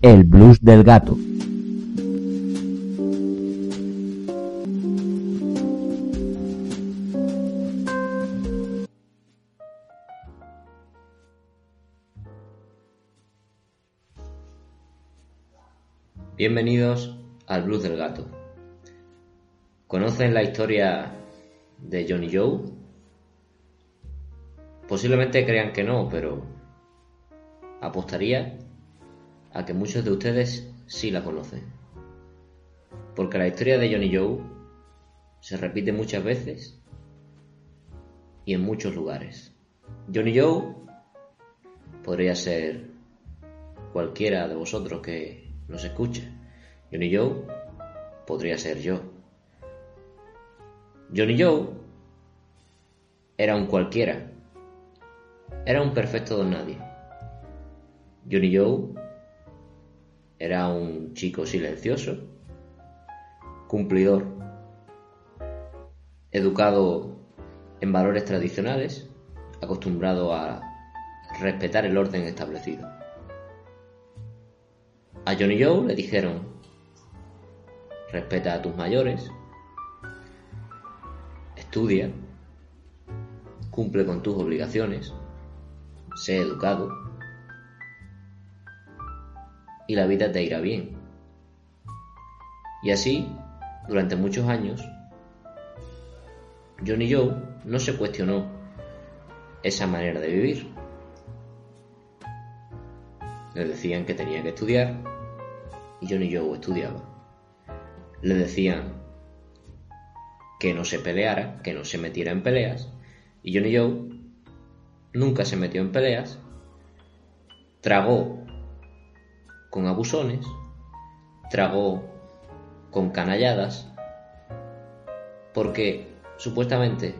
El blues del gato. Bienvenidos al Blues del Gato. ¿Conocen la historia de Johnny Joe? Posiblemente crean que no, pero apostaría a que muchos de ustedes sí la conocen. Porque la historia de Johnny Joe se repite muchas veces y en muchos lugares. Johnny Joe podría ser cualquiera de vosotros que nos escuche. Johnny Joe podría ser yo. Johnny Joe era un cualquiera. Era un perfecto don nadie. Johnny Joe era un chico silencioso, cumplidor, educado en valores tradicionales, acostumbrado a respetar el orden establecido. A Johnny Joe le dijeron, respeta a tus mayores, estudia, cumple con tus obligaciones, sé educado y la vida te irá bien. Y así, durante muchos años, Johnny Joe no se cuestionó esa manera de vivir. Le decían que tenía que estudiar y Johnny Joe estudiaba. Le decían que no se peleara, que no se metiera en peleas y Johnny Joe nunca se metió en peleas, tragó con abusones, tragó con canalladas, porque supuestamente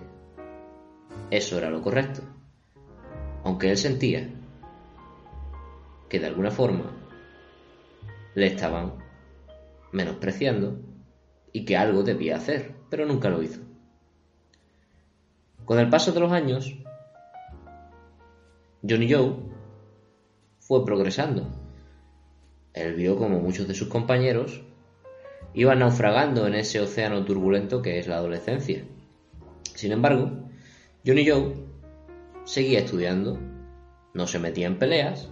eso era lo correcto, aunque él sentía que de alguna forma le estaban menospreciando y que algo debía hacer, pero nunca lo hizo. Con el paso de los años, Johnny Joe fue progresando. Él vio como muchos de sus compañeros iban naufragando en ese océano turbulento que es la adolescencia. Sin embargo, Johnny Joe seguía estudiando, no se metía en peleas,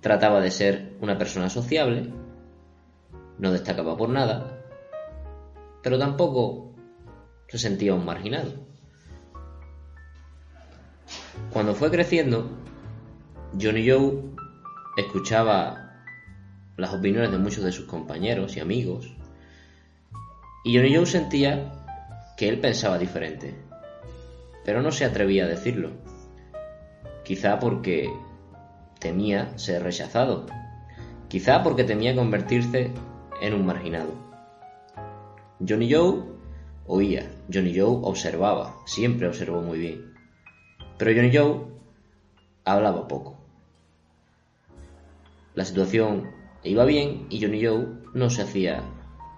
trataba de ser una persona sociable, no destacaba por nada, pero tampoco se sentía un marginado. Cuando fue creciendo, Johnny Joe escuchaba las opiniones de muchos de sus compañeros y amigos, y Johnny Joe sentía que él pensaba diferente, pero no se atrevía a decirlo, quizá porque temía ser rechazado, quizá porque temía convertirse en un marginado. Johnny Joe oía, Johnny Joe observaba, siempre observó muy bien. Pero Johnny Joe hablaba poco. La situación iba bien y Johnny Joe no se hacía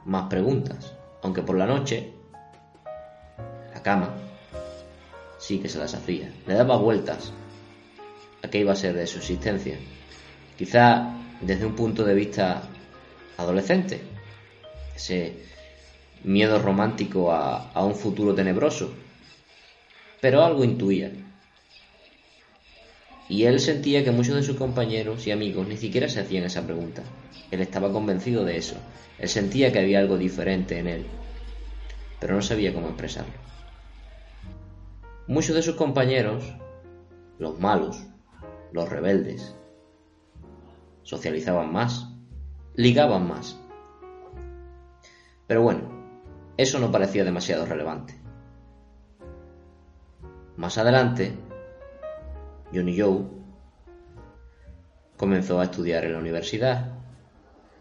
más preguntas, aunque por la noche, la cama, sí que se las hacía. Le daba vueltas a qué iba a ser de su existencia. Quizá desde un punto de vista adolescente, ese miedo romántico a un futuro tenebroso, pero algo intuía. Y él sentía que muchos de sus compañeros y amigos ni siquiera se hacían esa pregunta. Él estaba convencido de eso. Él sentía que había algo diferente en él, pero no sabía cómo expresarlo. Muchos de sus compañeros, los malos, los rebeldes, socializaban más, ligaban más. Pero bueno, eso no parecía demasiado relevante. Más adelante, Johnny Joe comenzó a estudiar en la universidad.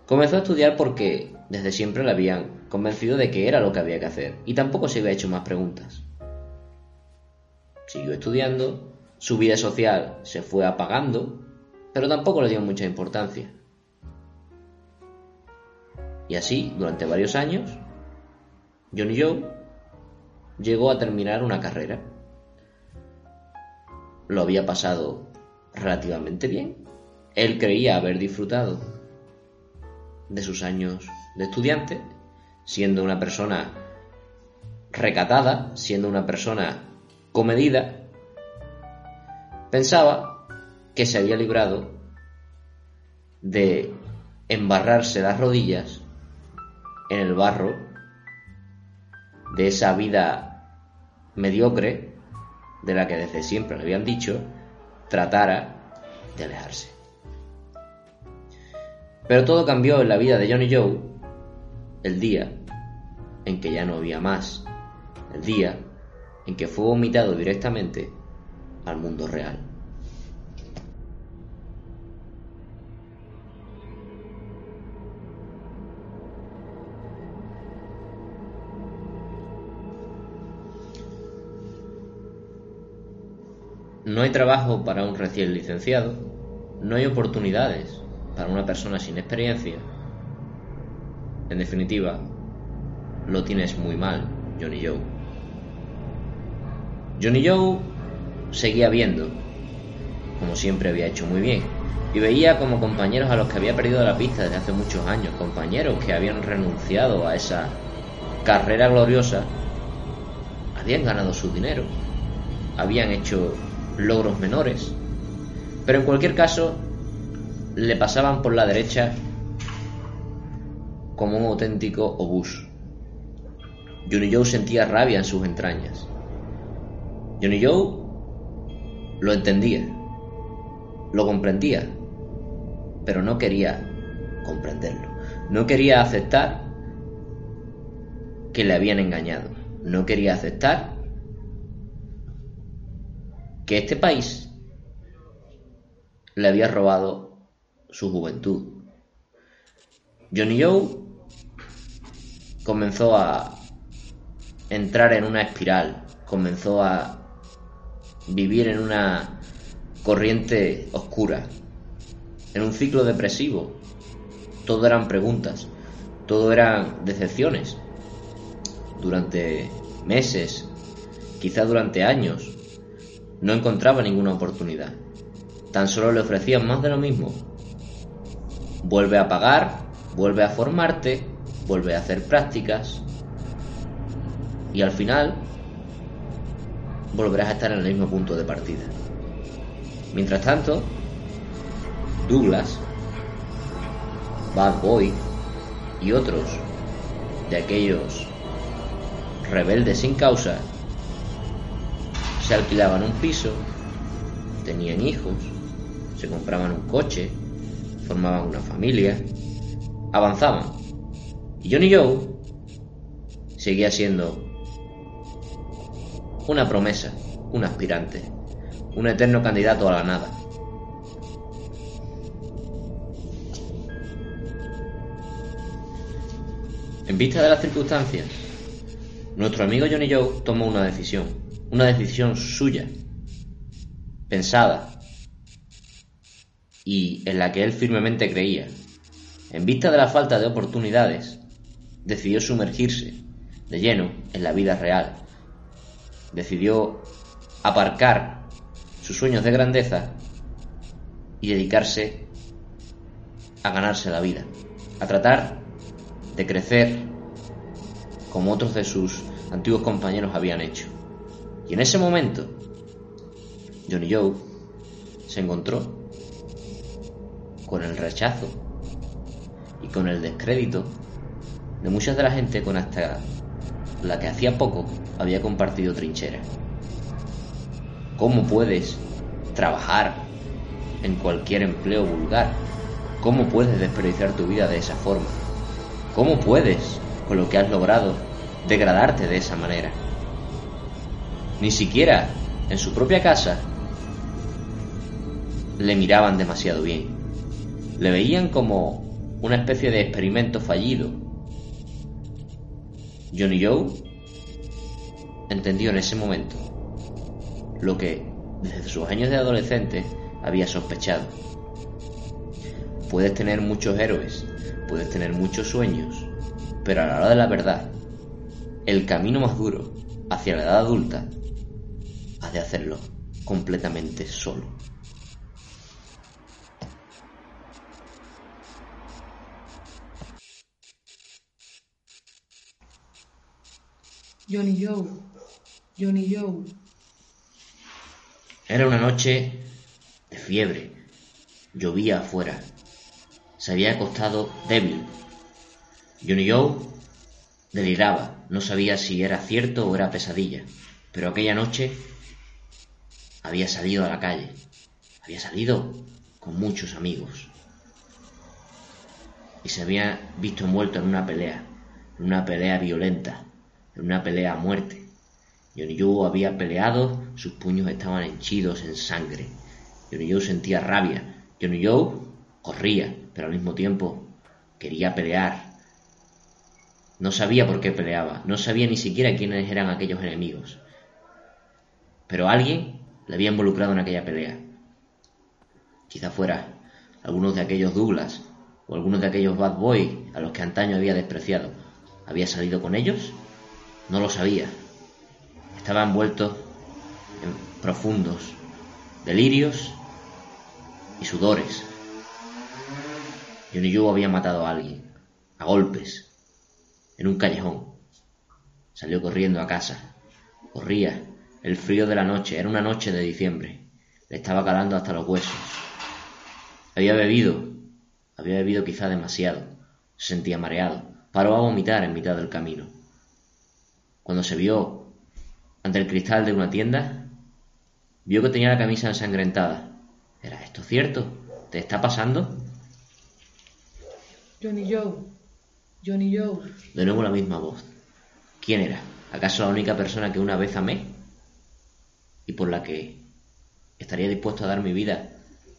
Comenzó a estudiar porque desde siempre le habían convencido de que era lo que había que hacer y tampoco se había hecho más preguntas. Siguió estudiando, su vida social se fue apagando, pero tampoco le dio mucha importancia. Y así, durante varios años, Johnny Joe llegó a terminar una carrera. Lo había pasado relativamente bien. Él creía haber disfrutado de sus años de estudiante, siendo una persona recatada, siendo una persona comedida, pensaba que se había librado de embarrarse las rodillas en el barro de esa vida mediocre de la que desde siempre le habían dicho tratara de alejarse. Pero todo cambió en la vida de Johnny Joe el día en que ya no había más, el día en que fue vomitado directamente al mundo real. No hay trabajo para un recién licenciado, no hay oportunidades para una persona sin experiencia. En definitiva, lo tienes muy mal, Johnny Joe. Johnny Joe seguía viendo, como siempre había hecho muy bien, y veía como compañeros a los que había perdido la pista desde hace muchos años, compañeros que habían renunciado a esa carrera gloriosa, habían ganado su dinero, habían hecho logros menores, pero en cualquier caso le pasaban por la derecha como un auténtico obús. Johnny Joe sentía rabia en sus entrañas. Johnny Joe lo entendía, lo comprendía, pero no quería comprenderlo. No quería aceptar que le habían engañado. No quería aceptar que este país le había robado su juventud. Johnny Joe comenzó a entrar en una espiral, comenzó a vivir en una corriente oscura, en un ciclo depresivo. Todo eran preguntas, todo eran decepciones. Durante meses, quizá durante años, no encontraba ninguna oportunidad. Tan solo le ofrecían más de lo mismo. Vuelve a pagar, vuelve a formarte, vuelve a hacer prácticas y al final volverás a estar en el mismo punto de partida. Mientras tanto, Douglas, Bad Boy y otros de aquellos rebeldes sin causa se alquilaban un piso, tenían hijos, se compraban un coche, formaban una familia, avanzaban. Y Johnny Joe seguía siendo una promesa, un aspirante, un eterno candidato a la nada. En vista de las circunstancias, nuestro amigo Johnny Joe tomó una decisión, una decisión suya, pensada, y en la que él firmemente creía. En vista de la falta de oportunidades, decidió sumergirse de lleno en la vida real, decidió aparcar sus sueños de grandeza y dedicarse a ganarse la vida, a tratar de crecer como otros de sus antiguos compañeros habían hecho. Y en ese momento, Johnny Joe se encontró con el rechazo y con el descrédito de muchas de la gente con hasta la que hacía poco había compartido trinchera. ¿Cómo puedes trabajar en cualquier empleo vulgar? ¿Cómo puedes desperdiciar tu vida de esa forma? ¿Cómo puedes, con lo que has logrado, degradarte de esa manera? Ni siquiera en su propia casa le miraban demasiado bien. Le veían como una especie de experimento fallido Johnny Joe entendió en ese momento lo que desde sus años de adolescente había sospechado. Puedes tener muchos héroes, puedes tener muchos sueños, pero a la hora de la verdad, el camino más duro hacia la edad adulta, de hacerlo completamente solo. Johnny Joe, Johnny Joe. Era una noche de fiebre. Llovía afuera. Se había acostado débil. Johnny Joe deliraba. No sabía si era cierto o era pesadilla. Pero aquella noche había salido a la calle. Había salido con muchos amigos. Y se había visto envuelto en una pelea. En una pelea violenta. En una pelea a muerte. Joe había peleado, sus puños estaban henchidos en sangre. Joe sentía rabia. Joe corría, pero al mismo tiempo quería pelear. No sabía por qué peleaba, no sabía ni siquiera quiénes eran aquellos enemigos. Pero alguien le había involucrado en aquella pelea. Quizá fuera algunos de aquellos Douglas o algunos de aquellos Bad Boys a los que antaño había despreciado. ¿Había salido con ellos? No lo sabía. Estaba envuelto en profundos delirios y sudores. Johnny Joe había matado a alguien, a golpes, en un callejón. Salió corriendo a casa. Corría. El frío de la noche. Era una noche de diciembre. Le estaba calando hasta los huesos. Había bebido. Había bebido quizá demasiado. Se sentía mareado. Paró a vomitar en mitad del camino. Cuando se vio ante el cristal de una tienda, vio que tenía la camisa ensangrentada. ¿Era esto cierto? ¿Te está pasando? Johnny Joe, Johnny Joe. De nuevo la misma voz. ¿Quién era? ¿Acaso la única persona que una vez amé? Y por la que estaría dispuesto a dar mi vida,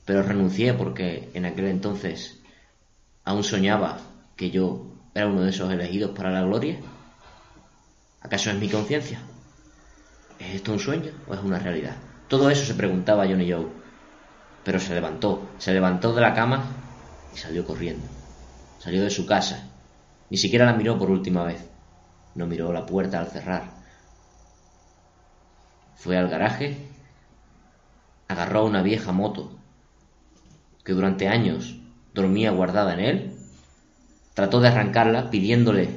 pero renuncié porque en aquel entonces aún soñaba que yo era uno de esos elegidos para la gloria? ¿Acaso es mi conciencia? ¿Es esto un sueño o es una realidad? Todo eso se preguntaba Johnny Joe. Pero se levantó, se levantó de la cama y salió corriendo. Salió de su casa. Ni siquiera la miró por última vez. No miró la puerta al cerrar. Fue al garaje, agarró una vieja moto que durante años dormía guardada en él, trató de arrancarla pidiéndole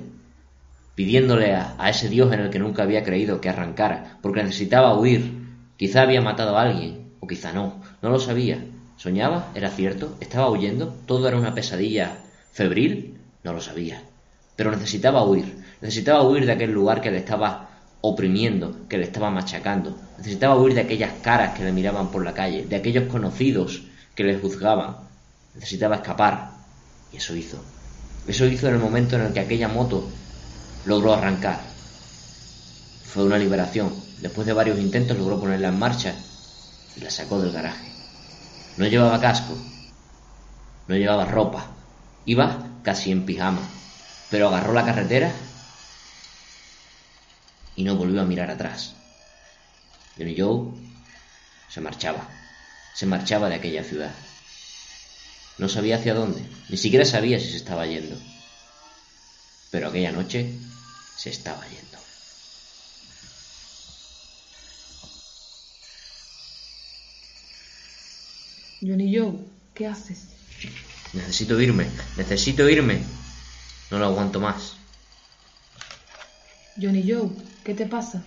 pidiéndole a, a, ese Dios en el que nunca había creído que arrancara, porque necesitaba huir. Quizá había matado a alguien, o quizá no, no lo sabía. ¿Soñaba? ¿Era cierto? ¿Estaba huyendo? ¿Todo era una pesadilla febril? No lo sabía. Pero necesitaba huir, necesitaba huir de aquel lugar que le estaba oprimiendo, que le estaba machacando. Necesitaba huir de aquellas caras que le miraban por la calle, de aquellos conocidos que le juzgaban. Necesitaba escapar. Y eso hizo. Eso hizo en el momento en el que aquella moto logró arrancar. Fue una liberación. Después de varios intentos logró ponerla en marcha y la sacó del garaje. No llevaba casco, no llevaba ropa, iba casi en pijama, pero agarró la carretera y no volvió a mirar atrás. Johnny Joe se marchaba, se marchaba de aquella ciudad. No sabía hacia dónde, ni siquiera sabía si se estaba yendo. Pero aquella noche se estaba yendo. Johnny Joe, ¿qué haces? Necesito irme, necesito irme. No lo aguanto más. Johnny Joe, ¿qué te pasa?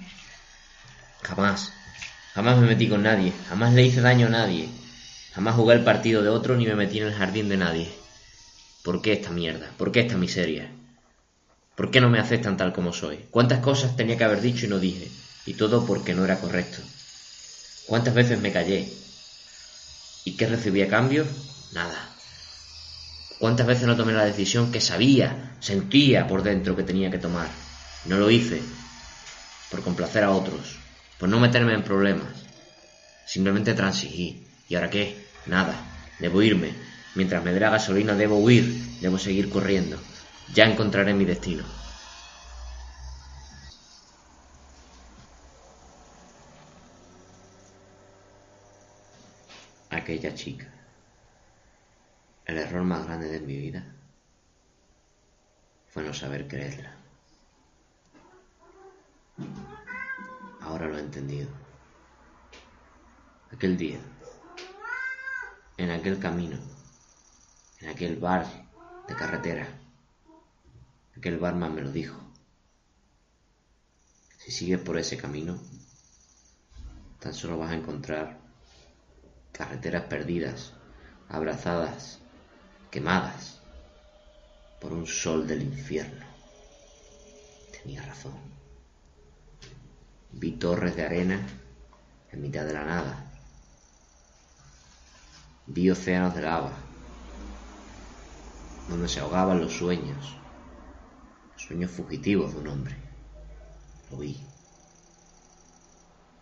Jamás, jamás me metí con nadie, jamás le hice daño a nadie, jamás jugué el partido de otro ni me metí en el jardín de nadie. ¿Por qué esta mierda? ¿Por qué esta miseria? ¿Por qué no me aceptan tal como soy? ¿Cuántas cosas tenía que haber dicho y no dije? Y todo porque no era correcto. ¿Cuántas veces me callé? ¿Y qué recibí a cambio? Nada. ¿Cuántas veces no tomé la decisión que sabía, sentía por dentro que tenía que tomar? No lo hice por complacer a otros, por no meterme en problemas. Simplemente transigí. ¿Y ahora qué? Nada. Debo irme. Mientras me dé la gasolina debo huir, debo seguir corriendo. Ya encontraré mi destino. Aquella chica. El error más grande de mi vida fue no saber creerla. Ahora lo he entendido. Aquel día, en aquel camino, en aquel bar de carretera, aquel barman me lo dijo. Si sigues por ese camino, tan solo vas a encontrar carreteras perdidas, abrazadas, quemadas por un sol del infierno. Tenía razón. Vi torres de arena en mitad de la nada. Vi océanos de lava, donde se ahogaban los sueños, sueños fugitivos de un hombre. Lo vi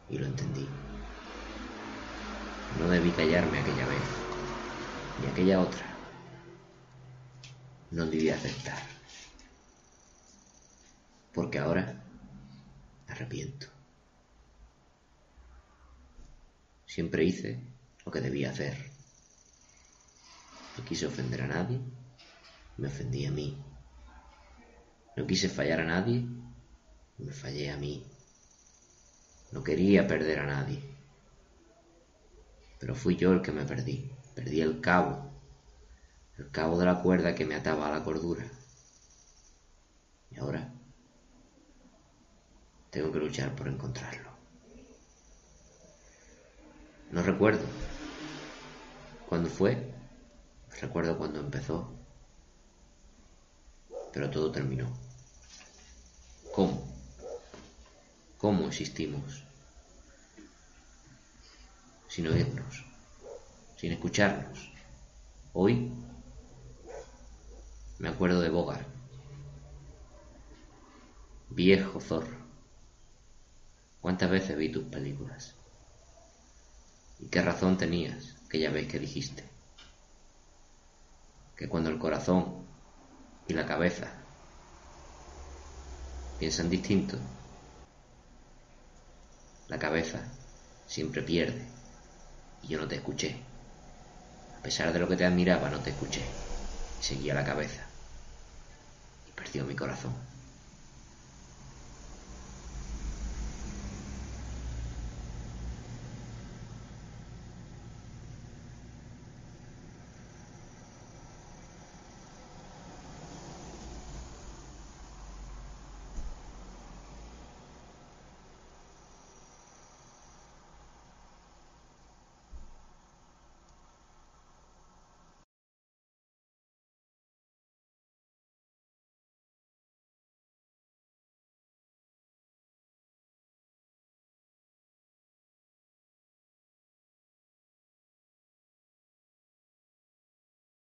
y lo entendí. No debí callarme aquella vez, ni aquella otra. No debí aceptar. Porque ahora arrepiento. Siempre hice lo que debía hacer. No quise ofender a nadie, me ofendí a mí. No quise fallar a nadie, me fallé a mí. No quería perder a nadie. Pero fui yo el que me perdí. Perdí el cabo. El cabo de la cuerda que me ataba a la cordura. Y ahora tengo que luchar por encontrarlo. No recuerdo cuándo fue, recuerdo cuándo empezó, pero todo terminó. ¿Cómo? ¿Cómo existimos? Sin oírnos, sin escucharnos. Hoy me acuerdo de Bogart, viejo zorro. ¿Cuántas veces vi tus películas? ¿Y qué razón tenías aquella vez que dijiste? Que cuando el corazón y la cabeza piensan distinto, la cabeza siempre pierde y yo no te escuché. A pesar de lo que te admiraba, no te escuché. Seguía la cabeza y perdió mi corazón.